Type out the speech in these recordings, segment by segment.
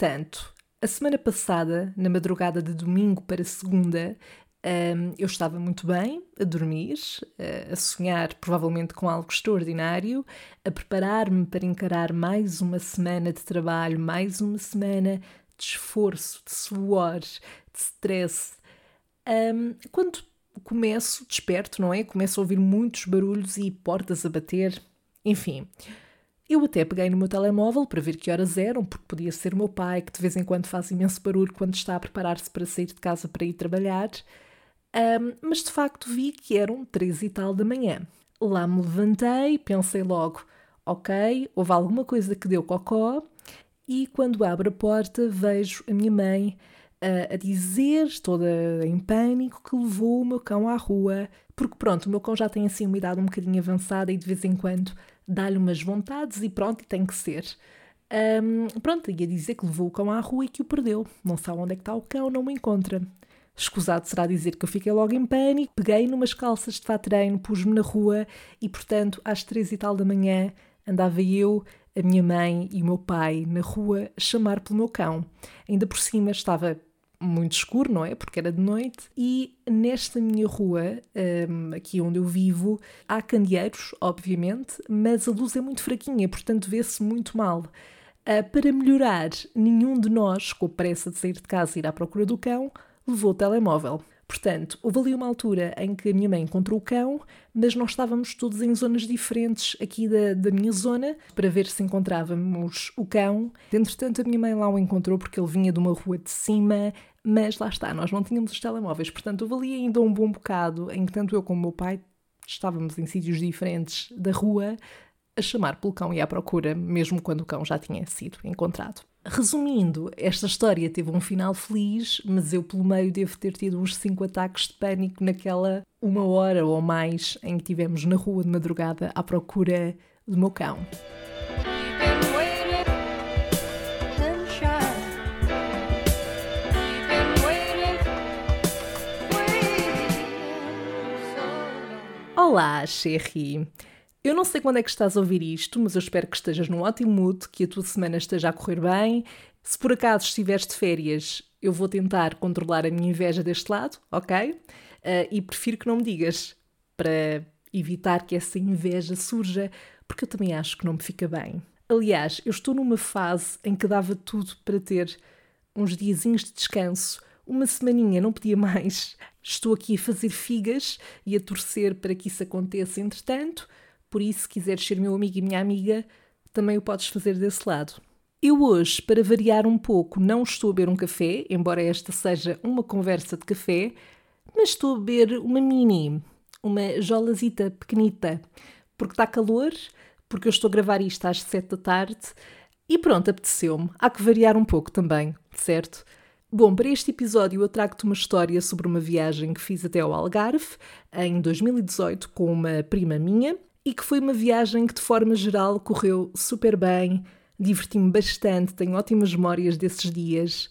Entretanto, a semana passada, na madrugada de domingo para segunda, um, eu estava muito bem, a dormir, a sonhar provavelmente com algo extraordinário, a preparar-me para encarar mais uma semana de trabalho, mais uma semana de esforço, de suor, de stress. Um, quando começo, desperto, não é? Começo a ouvir muitos barulhos e portas a bater, enfim. Eu até peguei no meu telemóvel para ver que horas eram, porque podia ser meu pai, que de vez em quando faz imenso barulho quando está a preparar-se para sair de casa para ir trabalhar. Um, mas de facto vi que eram três e tal da manhã. Lá me levantei, pensei logo, ok, houve alguma coisa que deu cocó, e quando abro a porta vejo a minha mãe a dizer, toda em pânico, que levou o meu cão à rua, porque pronto, o meu cão já tem assim uma idade um bocadinho avançada e de vez em quando dá-lhe umas vontades e pronto, e tem que ser. Um, pronto, ia dizer que levou o cão à rua e que o perdeu. Não sabe onde é que está o cão, não me encontra. Escusado será dizer que eu fiquei logo em pânico, peguei numas calças de fato treino, pus-me na rua e, portanto, às três e tal da manhã andava eu, a minha mãe e o meu pai na rua a chamar pelo meu cão. Ainda por cima estava muito escuro, não é? Porque era de noite. E nesta minha rua, um, aqui onde eu vivo, há candeeiros, obviamente, mas a luz é muito fraquinha, portanto vê-se muito mal. Uh, para melhorar, nenhum de nós, com pressa de sair de casa e ir à procura do cão, levou o telemóvel. Portanto, houve ali uma altura em que a minha mãe encontrou o cão, mas nós estávamos todos em zonas diferentes aqui da, da minha zona para ver se encontrávamos o cão. Entretanto, a minha mãe lá o encontrou porque ele vinha de uma rua de cima, mas lá está, nós não tínhamos os telemóveis. Portanto, houve ali ainda um bom bocado em que tanto eu como o meu pai estávamos em sítios diferentes da rua a chamar pelo cão e à procura, mesmo quando o cão já tinha sido encontrado. Resumindo, esta história teve um final feliz, mas eu pelo meio devo ter tido uns cinco ataques de pânico naquela uma hora ou mais em que estivemos na rua de madrugada à procura do meu cão. Olá, Sherry! Eu não sei quando é que estás a ouvir isto, mas eu espero que estejas num ótimo mood, que a tua semana esteja a correr bem. Se por acaso estiveres de férias, eu vou tentar controlar a minha inveja deste lado, ok? Uh, e prefiro que não me digas, para evitar que essa inveja surja, porque eu também acho que não me fica bem. Aliás, eu estou numa fase em que dava tudo para ter uns diazinhos de descanso, uma semaninha, não podia mais. Estou aqui a fazer figas e a torcer para que isso aconteça entretanto. Por isso, se quiseres ser meu amigo e minha amiga, também o podes fazer desse lado. Eu hoje, para variar um pouco, não estou a beber um café, embora esta seja uma conversa de café, mas estou a beber uma mini, uma jolazita pequenita, porque está calor, porque eu estou a gravar isto às sete da tarde e pronto, apeteceu-me. Há que variar um pouco também, certo? Bom, para este episódio eu trago-te uma história sobre uma viagem que fiz até ao Algarve em 2018 com uma prima minha e que foi uma viagem que, de forma geral, correu super bem, diverti-me bastante, tenho ótimas memórias desses dias.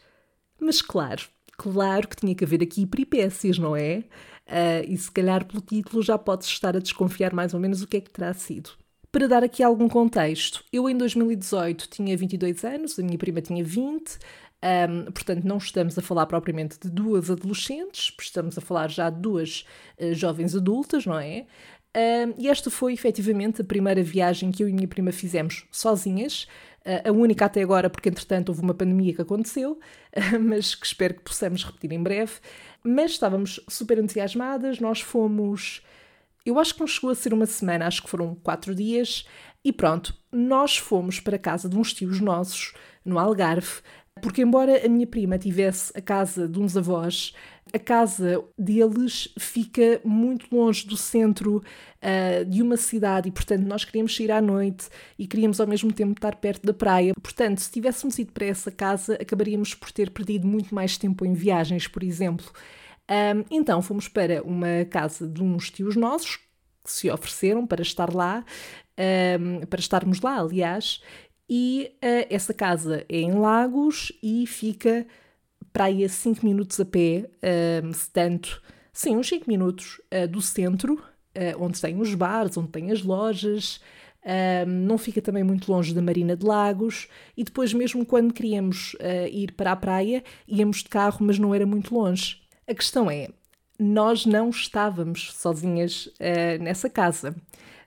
Mas, claro, claro que tinha que haver aqui peripécias, não é? Uh, e se calhar pelo título já podes estar a desconfiar mais ou menos o que é que terá sido. Para dar aqui algum contexto, eu em 2018 tinha 22 anos, a minha prima tinha 20, um, portanto, não estamos a falar propriamente de duas adolescentes, estamos a falar já de duas uh, jovens adultas, não é? Uh, e esta foi efetivamente a primeira viagem que eu e minha prima fizemos sozinhas, uh, a única até agora, porque entretanto houve uma pandemia que aconteceu, uh, mas que espero que possamos repetir em breve. Mas estávamos super entusiasmadas, nós fomos. Eu acho que não chegou a ser uma semana, acho que foram quatro dias, e pronto, nós fomos para a casa de uns tios nossos, no Algarve, porque, embora a minha prima tivesse a casa de uns avós, a casa deles fica muito longe do centro uh, de uma cidade e, portanto, nós queríamos sair à noite e queríamos ao mesmo tempo estar perto da praia. Portanto, se tivéssemos ido para essa casa, acabaríamos por ter perdido muito mais tempo em viagens, por exemplo. Um, então, fomos para uma casa de uns tios nossos que se ofereceram para estar lá, um, para estarmos lá, aliás, e uh, essa casa é em Lagos e fica para aí a 5 minutos a pé, uh, se tanto, sim, uns 5 minutos uh, do centro, uh, onde tem os bares, onde tem as lojas, não fica também muito longe da Marina de Lagos e depois, mesmo quando queríamos uh, ir para a praia, íamos de carro, mas não era muito longe. A questão é, nós não estávamos sozinhas uh, nessa casa.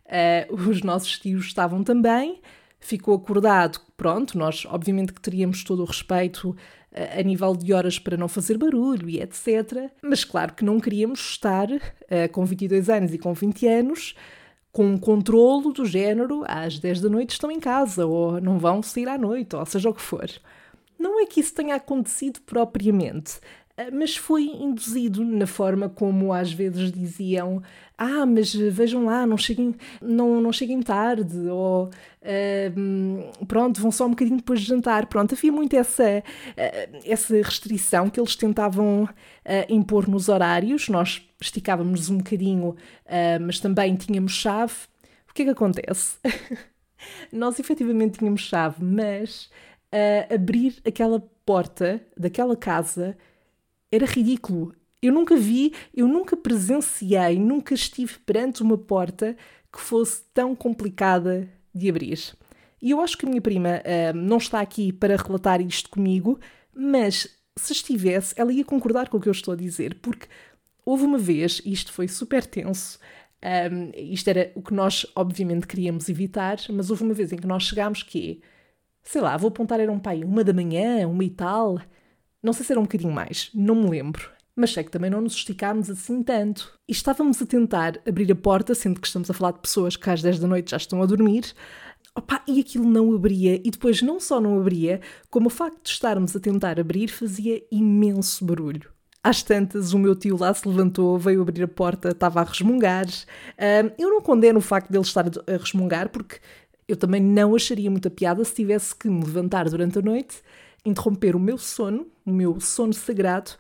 Uh, os nossos tios estavam também, ficou acordado, pronto, nós obviamente que teríamos todo o respeito uh, a nível de horas para não fazer barulho e etc. Mas claro que não queríamos estar com 22 anos e com 20 anos com um controlo do género às 10 da noite estão em casa ou não vão sair à noite, ou seja o que for. Não é que isso tenha acontecido propriamente, eh, mas foi induzido na forma como às vezes diziam ah, mas vejam lá, não cheguem, não, não cheguem tarde, ou uh, pronto, vão só um bocadinho depois de jantar. Pronto, havia muito essa, uh, essa restrição que eles tentavam uh, impor nos horários. Nós esticávamos um bocadinho, mas também tínhamos chave. O que é que acontece? Nós efetivamente tínhamos chave, mas abrir aquela porta daquela casa era ridículo. Eu nunca vi, eu nunca presenciei, nunca estive perante uma porta que fosse tão complicada de abrir. E eu acho que a minha prima uh, não está aqui para relatar isto comigo, mas se estivesse, ela ia concordar com o que eu estou a dizer, porque houve uma vez, isto foi super tenso, um, ehm, isto era o que nós obviamente queríamos evitar, mas houve uma vez em que nós chegámos que, sei lá, vou apontar, era um pai, uma da manhã, uma e tal, não sei se era um bocadinho mais, não me lembro. Mas sei que também não nos esticámos assim tanto. E estávamos a tentar abrir a porta, sendo que estamos a falar de pessoas que às 10 da noite já estão a dormir. Opa, e aquilo não abria, e depois não só não abria, como o facto de estarmos a tentar abrir fazia imenso barulho. Às tantas, o meu tio lá se levantou, veio abrir a porta, estava a resmungar. Eu não condeno o facto dele estar a resmungar, porque eu também não acharia muita piada se tivesse que me levantar durante a noite interromper o meu sono, o meu sono sagrado,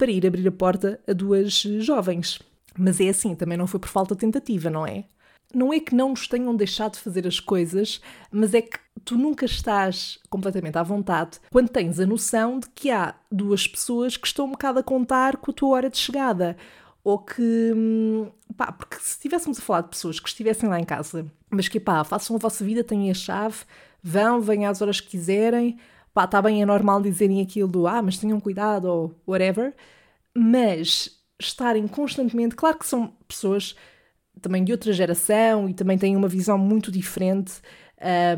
para ir abrir a porta a duas jovens. Mas é assim, também não foi por falta de tentativa, não é? Não é que não nos tenham deixado de fazer as coisas, mas é que tu nunca estás completamente à vontade quando tens a noção de que há duas pessoas que estão um bocado a contar com a tua hora de chegada. Ou que, hum, pá, porque se estivéssemos a falar de pessoas que estivessem lá em casa, mas que, pá, façam a vossa vida, têm a chave, vão, venham às horas que quiserem, pá, está bem, é normal dizerem aquilo do ah, mas tenham cuidado ou whatever, mas estarem constantemente, claro que são pessoas também de outra geração e também têm uma visão muito diferente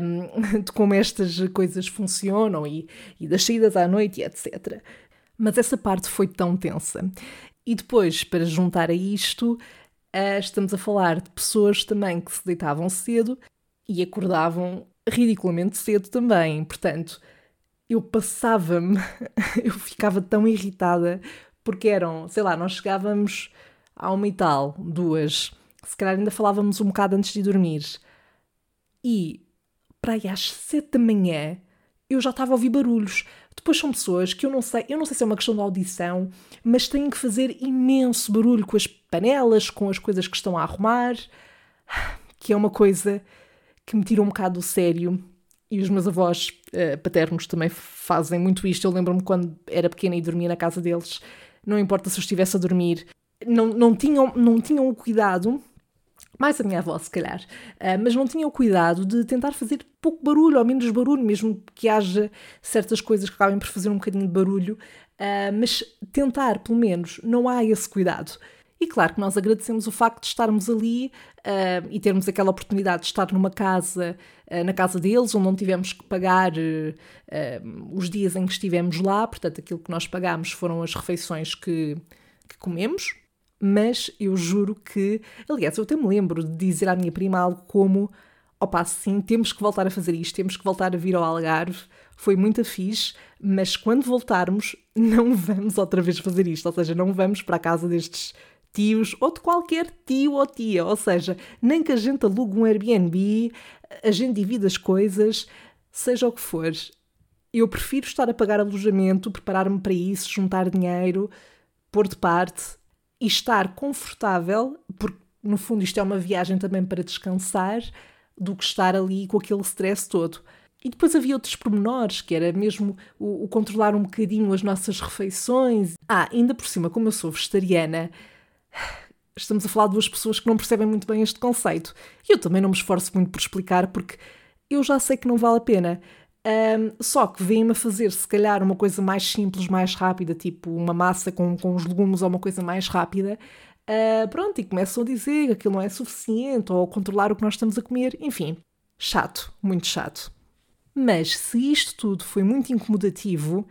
um, de como estas coisas funcionam e, e das saídas à noite e etc. Mas essa parte foi tão tensa. E depois, para juntar a isto, uh, estamos a falar de pessoas também que se deitavam cedo e acordavam ridiculamente cedo também. Portanto, eu passava-me, eu ficava tão irritada, porque eram, sei lá, nós chegávamos a uma e tal, duas, se calhar ainda falávamos um bocado antes de dormir. E para aí às sete da manhã eu já estava a ouvir barulhos. Depois são pessoas que eu não sei, eu não sei se é uma questão de audição, mas têm que fazer imenso barulho com as panelas, com as coisas que estão a arrumar, que é uma coisa que me tira um bocado do sério e os meus avós uh, paternos também fazem muito isto. Eu lembro-me quando era pequena e dormia na casa deles, não importa se eu estivesse a dormir, não, não, tinham, não tinham o cuidado, mais a minha avó se calhar, uh, mas não tinham o cuidado de tentar fazer pouco barulho, ou menos barulho, mesmo que haja certas coisas que acabem por fazer um bocadinho de barulho, uh, mas tentar, pelo menos, não há esse cuidado. E claro que nós agradecemos o facto de estarmos ali uh, e termos aquela oportunidade de estar numa casa, uh, na casa deles, onde não tivemos que pagar uh, os dias em que estivemos lá, portanto, aquilo que nós pagámos foram as refeições que, que comemos. Mas eu juro que, aliás, eu até me lembro de dizer à minha prima algo como: opa, sim, temos que voltar a fazer isto, temos que voltar a vir ao Algarve, foi muito fixe, mas quando voltarmos, não vamos outra vez fazer isto, ou seja, não vamos para a casa destes tios ou de qualquer tio ou tia. Ou seja, nem que a gente alugue um Airbnb, a gente divida as coisas, seja o que for. Eu prefiro estar a pagar alojamento, preparar-me para isso, juntar dinheiro, pôr de parte e estar confortável, porque no fundo isto é uma viagem também para descansar, do que estar ali com aquele stress todo. E depois havia outros pormenores, que era mesmo o, o, controlar um bocadinho as nossas refeições. Ah, ainda por cima, como eu sou vegetariana, estamos a falar de duas pessoas que não percebem muito bem este conceito. E eu também não me esforço muito por explicar, porque eu já sei que não vale a pena. Um, só que vêm-me a fazer, se calhar, uma coisa mais simples, mais rápida, tipo uma massa com, com os legumes ou uma coisa mais rápida. Uh, pronto, e começam a dizer que aquilo não é suficiente ou controlar o que nós estamos a comer. Enfim, chato, muito chato. Mas se isto tudo foi muito incomodativo,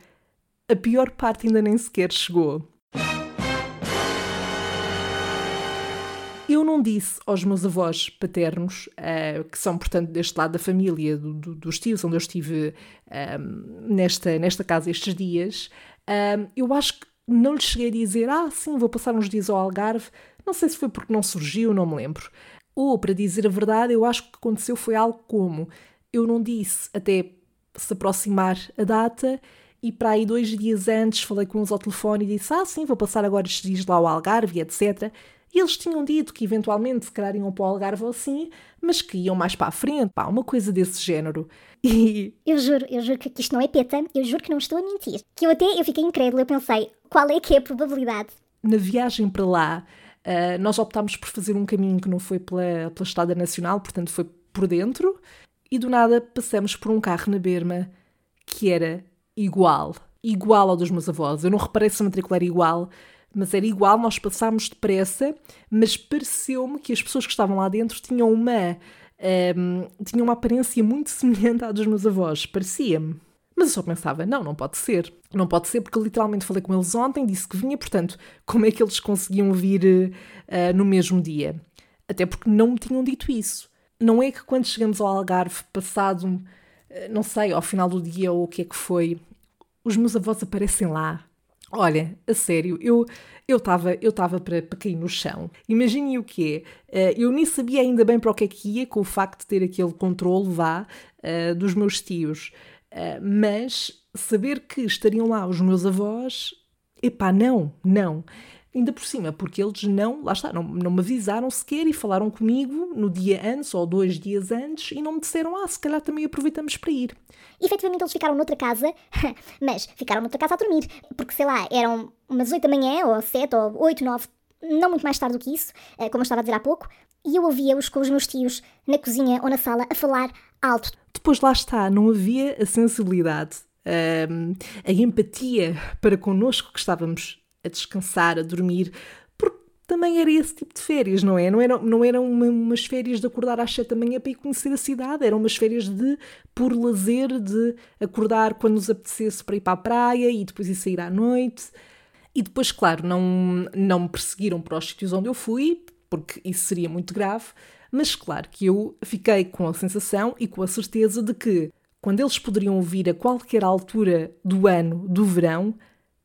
a pior parte ainda nem sequer chegou. Eu não disse aos meus avós paternos, uh, que são, portanto, deste lado da família, do, do, dos tios, onde eu estive uh, nesta, nesta casa estes dias, uh, eu acho que não lhes cheguei a dizer, ah, sim, vou passar uns dias ao Algarve. Não sei se foi porque não surgiu, não me lembro. Ou, para dizer a verdade, eu acho que o que aconteceu foi algo como: eu não disse até se aproximar a data e para aí dois dias antes falei com eles ao telefone e disse: Ah, sim, vou passar agora estes dias lá ao Algarve, etc. E eles tinham dito que eventualmente se calhar iam para o Algarve ou assim, mas que iam mais para a frente, pá, uma coisa desse género. E... Eu juro, eu juro que isto não é peta, eu juro que não estou a mentir. Que eu até eu fiquei incrédula, eu pensei, qual é que é a probabilidade? Na viagem para lá, uh, nós optámos por fazer um caminho que não foi pela, pela Estrada Nacional, portanto foi por dentro, e do nada passamos por um carro na Berma que era igual, igual ao dos meus avós. Eu não reparei se a matrícula era igual, mas era igual, nós passámos depressa, mas pareceu-me que as pessoas que estavam lá dentro tinham uma, um, ehm, tinham uma aparência muito semelhante à dos meus avós, parecia-me. Mas eu só pensava, não, não pode ser. Não pode ser porque literalmente falei com eles ontem, disse que vinha, portanto, como é que eles conseguiam vir uh, no mesmo dia? Até porque não me tinham dito isso. Não é que quando chegamos ao Algarve, passado, uh, não sei, ao final do dia ou o que é que foi, os meus avós aparecem lá Olha, a sério, eu eu estava eu tava para, para cair no chão. Imaginem o que é. Eu nem sabia ainda bem para o que é que ia com o facto de ter aquele controle, vá, uh, dos meus tios. Uh, mas saber que estariam lá os meus avós, epá, não, não. Ainda por cima, porque eles não, lá está, não, não me avisaram sequer e falaram comigo no dia antes ou dois dias antes e não me disseram, ah, se calhar também aproveitamos para ir. E, efetivamente eles ficaram noutra casa, mas ficaram noutra casa a dormir, porque sei lá, eram umas oito da manhã, ou sete, ou oito, nove, não muito mais tarde do que isso, eh, como eu estava a dizer há pouco, e eu ouvia-os com os meus tios na cozinha ou na sala a falar alto. Depois lá está, não havia a sensibilidade, ehm, a empatia para connosco que estávamos a descansar, a dormir, porque também era esse tipo de férias, não é? Não eram, não eram uma, umas férias de acordar às sete da manhã para ir conhecer a cidade, eram umas férias de por lazer, de acordar quando nos apetecesse para ir para a praia e depois ir sair à noite. E depois, claro, não, não me perseguiram para os sítios onde eu fui, porque isso seria muito grave, mas claro que eu fiquei com a sensação e com a certeza de que, quando eles poderiam vir a qualquer altura do ano, do verão,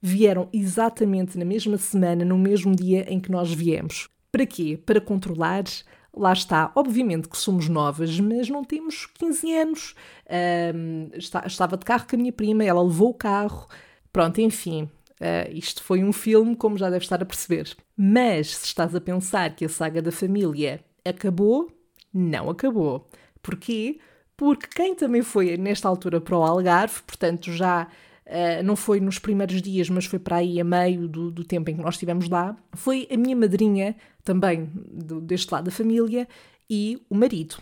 vieram exatamente na mesma semana, no mesmo dia em que nós viemos. Para quê? Para controlar. Lá está, obviamente que somos novas, mas não temos 15 anos. Estava de carro com a minha prima, ela levou o carro. Pronto, enfim, Uh, isto foi um filme, como já deve estar a perceber. Mas se estás a pensar que a saga da família acabou, não acabou. Porquê? Porque quem também foi nesta altura para o Algarve, portanto já Uh, não foi nos primeiros dias, mas foi para aí a meio do, do tempo em que nós estivemos lá, foi a minha madrinha, também do, deste lado da família, e o marido.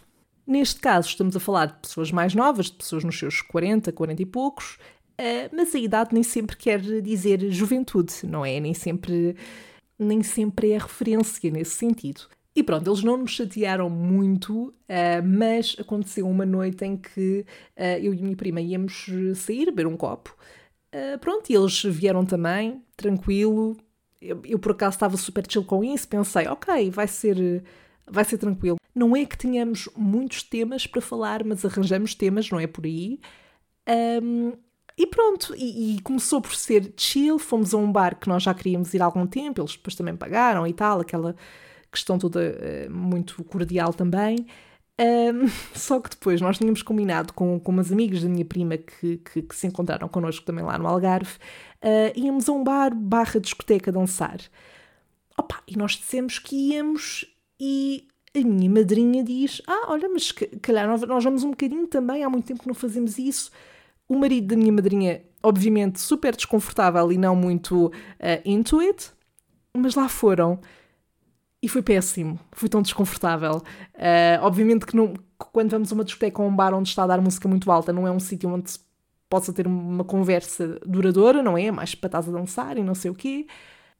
Neste caso, estamos a falar de pessoas mais novas, de pessoas nos seus 40, 40 e poucos, uh, mas a idade nem sempre quer dizer juventude, não é? Nem sempre, nem sempre é referência nesse sentido. E pronto, eles não nos chatearam muito, uh, mas aconteceu uma noite em que eu e a minha prima íamos sair, beber um copo. Uh, pronto, e eles vieram também, tranquilo. Eu, eu, por acaso estava super chill com isso, pensei, ok, vai ser, vai ser tranquilo. Não é que tenhamos muitos temas para falar, mas arranjamos temas, não é por aí. Um, e pronto, e, e, começou por ser chill. Fomos a um bar que nós já queríamos ir há algum tempo, eles depois também pagaram e tal, aquela questão toda uh, muito cordial também. Um, só que depois nós tínhamos combinado com, com umas amigas da minha prima que, que, que se encontraram connosco também lá no Algarve, uh, íamos a um bar barra discoteca dançar. Opa, e nós dissemos que íamos e a minha madrinha diz: Ah, olha, mas calhar nós vamos um bocadinho também, há muito tempo que não fazemos isso. O marido da minha madrinha, obviamente, super desconfortável e não muito uh, into it, mas lá foram. E foi péssimo, fui tão desconfortável. Uh, obviamente que, não, quando vamos a uma discoteca ou um bar onde está a dar música muito alta, não é um sítio onde se possa ter uma conversa duradoura, não é? Mais para estás a dançar e não sei o quê.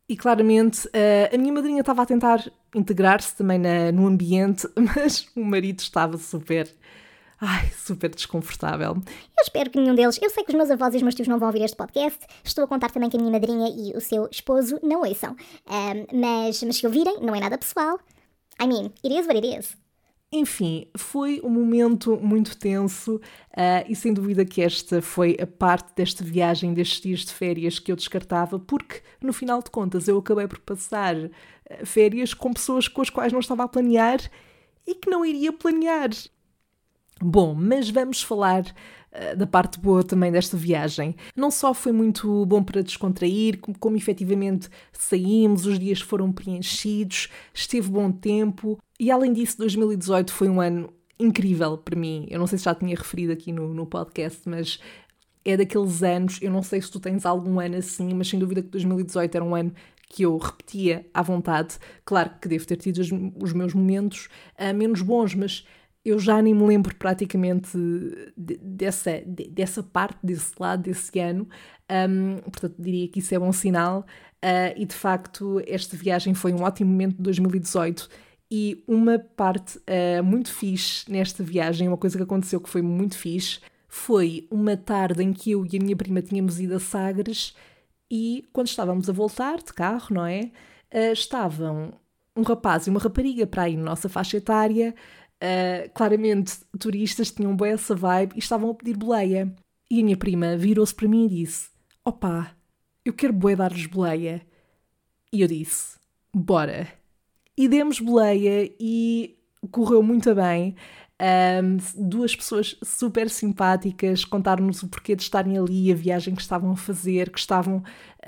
E claramente uh, a minha madrinha estava a tentar integrar-se também na, no ambiente, mas o marido estava super. Ai, super desconfortável. Eu espero que nenhum deles. Eu sei que os meus avós e os meus tios não vão ouvir este podcast. Estou a contar também que a minha madrinha e o seu esposo não ouçam. Um, mas, mas se ouvirem, não é nada pessoal. I mean, it is what it is. Enfim, foi um momento muito tenso uh, e sem dúvida que esta foi a parte desta viagem, destes dias de férias que eu descartava, porque no final de contas eu acabei por passar uh, férias com pessoas com as quais não estava a planear e que não iria planear. Bom, mas vamos falar uh, da parte boa também desta viagem. Não só foi muito bom para descontrair, como, como efetivamente saímos, os dias foram preenchidos, esteve bom tempo e além disso, 2018 foi um ano incrível para mim. Eu não sei se já tinha referido aqui no, no podcast, mas é daqueles anos. Eu não sei se tu tens algum ano assim, mas sem dúvida que 2018 era um ano que eu repetia à vontade. Claro que devo ter tido os, os meus momentos uh, menos bons, mas eu já nem me lembro praticamente de, dessa, de, dessa parte, desse lado, desse ano. Um, portanto, diria que isso é bom sinal. Uh, e de facto, esta viagem foi um ótimo momento de 2018. E uma parte uh, muito fixe nesta viagem, uma coisa que aconteceu que foi muito fixe, foi uma tarde em que eu e a minha prima tínhamos ido a Sagres e quando estávamos a voltar de carro, não é? Uh, estavam um rapaz e uma rapariga para aí na nossa faixa etária Uh, claramente, turistas tinham bem essa vibe e estavam a pedir boleia. E a minha prima virou-se para mim e disse: Opá, eu quero boé dar-lhes boleia. E eu disse: Bora. E demos boleia e correu muito bem. Um, duas pessoas super simpáticas contaram-nos o porquê de estarem ali, a viagem que estavam a fazer, que estavam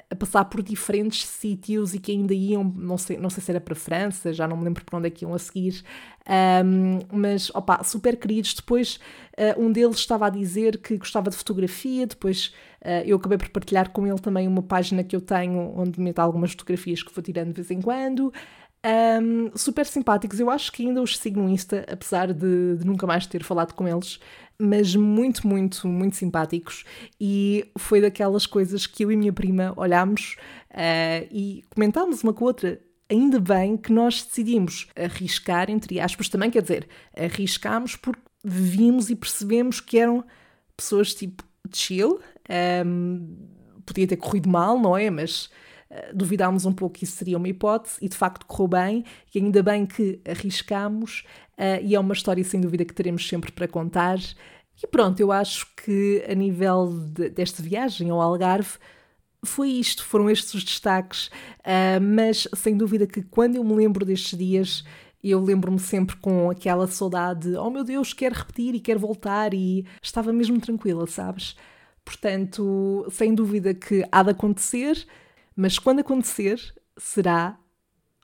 a passar por diferentes sítios e que ainda iam, não sei, não sei se era para a França, já não me lembro para onde é que iam a seguir, um, mas opa, super queridos. Depois uh, um deles estava a dizer que gostava de fotografia, depois uh, eu acabei por partilhar com ele também uma página que eu tenho onde meto algumas fotografias que vou tirando de vez em quando. Um, super simpáticos, eu acho que ainda os sigo no Insta, apesar de, de, nunca mais ter falado com eles, mas muito, muito, muito simpáticos. E foi daquelas coisas que eu e minha prima olhámos uh, e comentámos uma com a outra. Ainda bem que nós decidimos arriscar, entre aspas, também quer dizer, arriscámos porque vimos e percebemos que eram pessoas tipo chill. Um, podia ter corrido mal, não é? Mas duvidámos um pouco que isso seria uma hipótese e de facto correu bem e ainda bem que arriscámos uh, e é uma história sem dúvida que teremos sempre para contar. E pronto, eu acho que a nível de, desta viagem ao Algarve foi isto, foram estes os destaques, uh, mas sem dúvida que quando eu me lembro destes dias eu lembro-me sempre com aquela saudade, oh meu Deus, quero repetir e quero voltar e estava mesmo tranquila, sabes? Portanto, sem dúvida que há de acontecer, mas quando acontecer, será,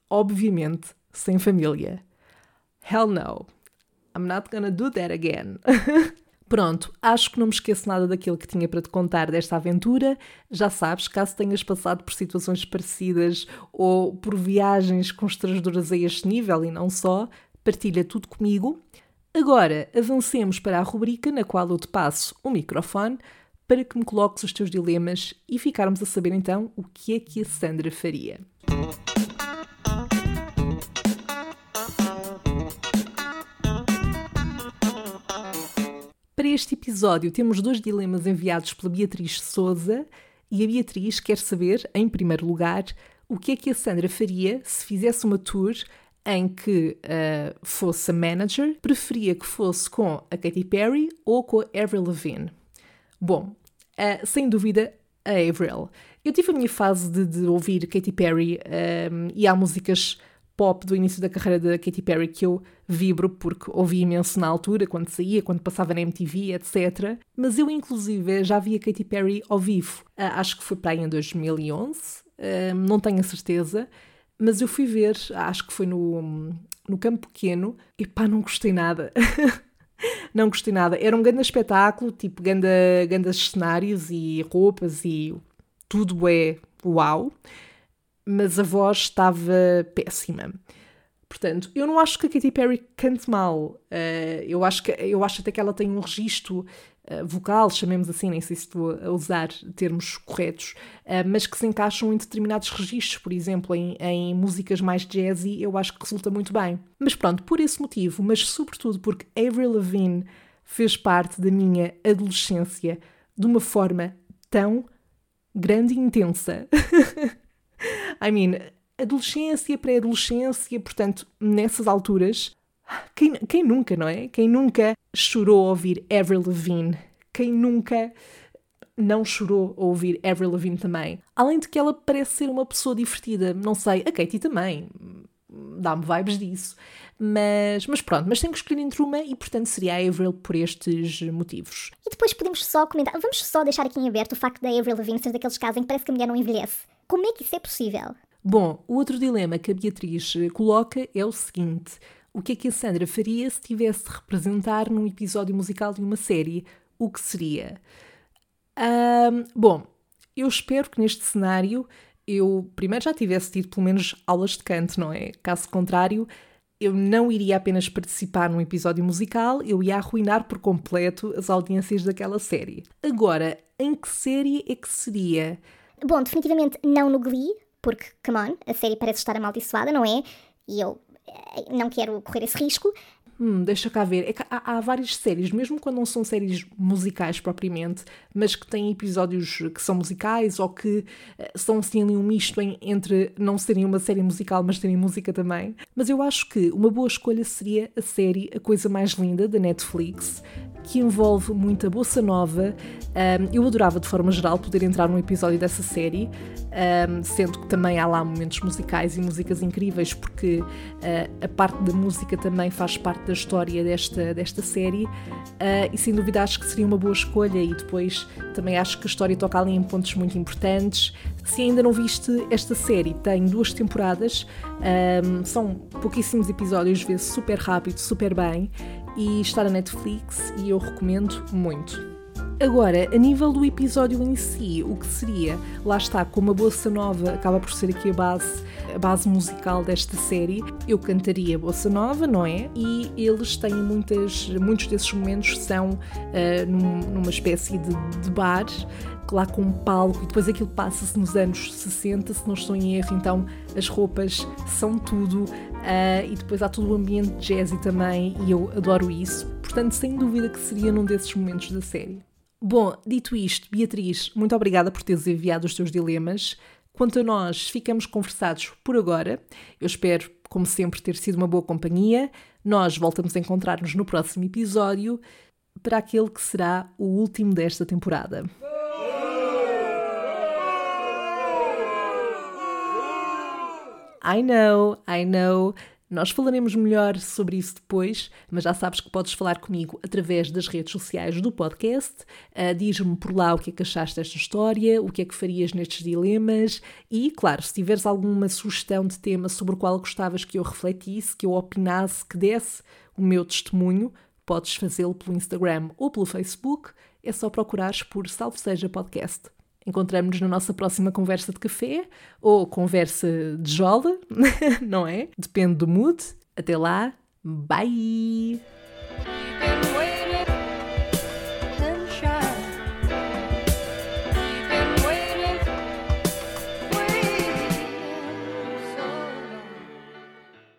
obviamente, sem família. Hell no. I'm not gonna do that again. Pronto, acho que não me esqueço nada daquilo que tinha para te contar desta aventura. Já sabes, caso tenhas passado por situações parecidas ou por viagens constrangedoras a este nível e não só, partilha tudo comigo. Agora, avancemos para a rubrica na qual eu te passo o microfone para que me coloques os teus dilemas e ficarmos a saber então o que é que a Sandra faria. Para este episódio temos dois dilemas enviados pela Beatriz Souza e a Beatriz quer saber, em primeiro lugar, o que é que a Sandra faria se fizesse uma tour em que uh, fosse a manager, preferia que fosse com a Katy Perry ou com a Avril Lavigne. Bom, uh, sem dúvida, a Avril. Eu tive a minha fase de, de ouvir Katy Perry um, ehm, e há músicas pop do início da carreira da Katy Perry que eu vibro porque ouvi imenso na altura, quando saía, quando passava na MTV, etc. Mas eu, inclusive, já vi a Katy Perry ao vivo. Uh, acho que foi para aí em 2011, uh, não tenho a certeza, mas eu fui ver, acho que foi no, no Campo Pequeno, e pá, não gostei nada. não gostei nada. Era um grande espetáculo, tipo, ganda, grandes cenários e roupas e tudo é uau, mas a voz estava péssima. Portanto, eu não acho que a Katy Perry cante mal. Uh, eu, acho que, eu acho até que ela tem um registro vocal, chamemos assim, nem sei se estou a usar termos corretos, uh, mas que se encaixam em determinados registros, por exemplo, em, em músicas mais jazzy, eu acho que resulta muito bem. Mas pronto, por esse motivo, mas sobretudo porque Avril Lavigne fez parte da minha adolescência de uma forma tão grande e intensa. I mean, adolescência, pré-adolescência, portanto, nessas alturas, quem, quem nunca, não é? Quem nunca chorou a ouvir Avril Lavigne? Quem nunca não chorou a ouvir Avril Lavigne também? Além de que ela parece ser uma pessoa divertida, não sei, a Katie também, dá-me vibes disso. Mas, mas pronto, mas tenho que escolher entre uma e portanto seria a Avril por estes motivos. E depois podemos só comentar, vamos só deixar aqui em aberto o facto da Avril Lavigne ser daqueles casos em que parece que a mulher não envelhece. Como é que isso é possível? Bom, o outro dilema que a Beatriz coloca é o seguinte: o que é que a Sandra faria se tivesse de representar num episódio musical de uma série? O que seria? Um, bom, eu espero que neste cenário eu primeiro já tivesse tido pelo menos aulas de canto, não é? Caso contrário, eu não iria apenas participar num episódio musical, eu ia arruinar por completo as audiências daquela série. Agora, em que série é que seria? Bom, definitivamente não no Glee, porque, come on, a série parece estar amaldiçoada, não é? E eu não quero correr esse risco. Hum, deixa cá ver. É há, há, várias séries, mesmo quando não são séries musicais propriamente, mas que têm episódios que são musicais ou que uh, são assim um misto em, entre não serem uma série musical, mas terem música também. Mas eu acho que uma boa escolha seria a série A Coisa Mais Linda da Netflix, que envolve muita bossa nova. Um, eu adorava, de forma geral, poder entrar num episódio dessa série, um, sendo que também há lá momentos musicais e músicas incríveis, porque uh, a parte da música também faz parte da história desta, desta série. Uh, e sem dúvida acho que seria uma boa escolha. E depois também acho que a história toca ali em pontos muito importantes. Se ainda não viste esta série, tem duas temporadas, um, são pouquíssimos episódios, vê-se super rápido, super bem e está na Netflix e eu recomendo muito. Agora, a nível do episódio em si, o que seria? Lá está, como a Bossa Nova acaba por ser aqui a base, a base musical desta série, eu cantaria Bossa Nova, não é? E eles têm muitas, muitos desses momentos são uh, num, numa espécie de, de bar lá com um palco e depois aquilo passa-se nos anos 60, se não estou em erro, então as roupas são tudo uh, e depois há todo o ambiente jazzy também e eu adoro isso. Portanto, sem dúvida que seria num desses momentos da série. Bom, dito isto, Beatriz, muito obrigada por teres enviado os teus dilemas. Quanto a nós, ficamos conversados por agora. Eu espero, como sempre, ter sido uma boa companhia. Nós voltamos a encontrar-nos no próximo episódio para aquele que será o último desta temporada. I know, I know. Nós falaremos melhor sobre isso depois, mas já sabes que podes falar comigo através das redes sociais do podcast. Uh, Diz-me por lá o que é que achaste desta história, o que é que farias nestes dilemas e, claro, se tiveres alguma sugestão de tema sobre o qual gostavas que eu refletisse, que eu opinasse, que desse o meu testemunho, podes fazê-lo pelo Instagram ou pelo Facebook. É só procurares por Salve Seja Podcast. Encontramos-nos na nossa próxima conversa de café ou conversa de jola, não é? Depende do mood. Até lá, bye!